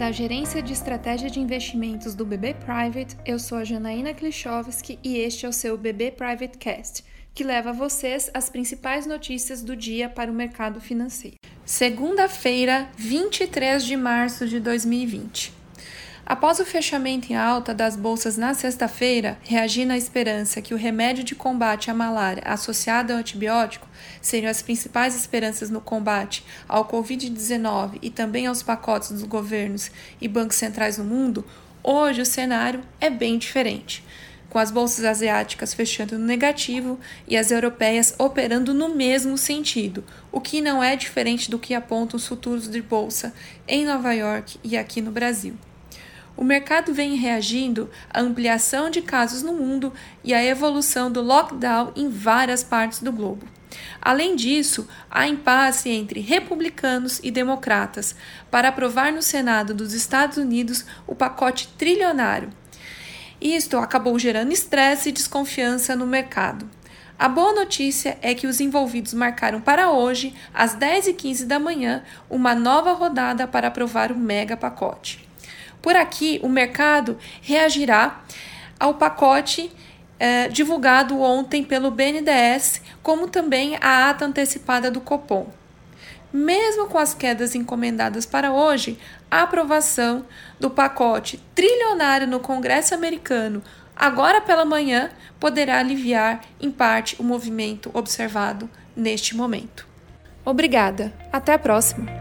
Da Gerência de Estratégia de Investimentos do BB Private, eu sou a Janaína Klichowski e este é o seu BB Private Cast, que leva a vocês as principais notícias do dia para o mercado financeiro. Segunda-feira, 23 de março de 2020. Após o fechamento em alta das bolsas na sexta-feira, reagindo à esperança que o remédio de combate à malária associado ao antibiótico seriam as principais esperanças no combate ao Covid-19 e também aos pacotes dos governos e bancos centrais no mundo, hoje o cenário é bem diferente. Com as bolsas asiáticas fechando no negativo e as europeias operando no mesmo sentido, o que não é diferente do que apontam os futuros de bolsa em Nova York e aqui no Brasil o mercado vem reagindo à ampliação de casos no mundo e à evolução do lockdown em várias partes do globo. Além disso, há impasse entre republicanos e democratas para aprovar no Senado dos Estados Unidos o pacote trilionário. Isto acabou gerando estresse e desconfiança no mercado. A boa notícia é que os envolvidos marcaram para hoje, às 10h15 da manhã, uma nova rodada para aprovar o mega pacote. Por aqui, o mercado reagirá ao pacote eh, divulgado ontem pelo BNDES, como também a ata antecipada do Copom. Mesmo com as quedas encomendadas para hoje, a aprovação do pacote trilionário no Congresso americano agora pela manhã poderá aliviar em parte o movimento observado neste momento. Obrigada, até a próxima!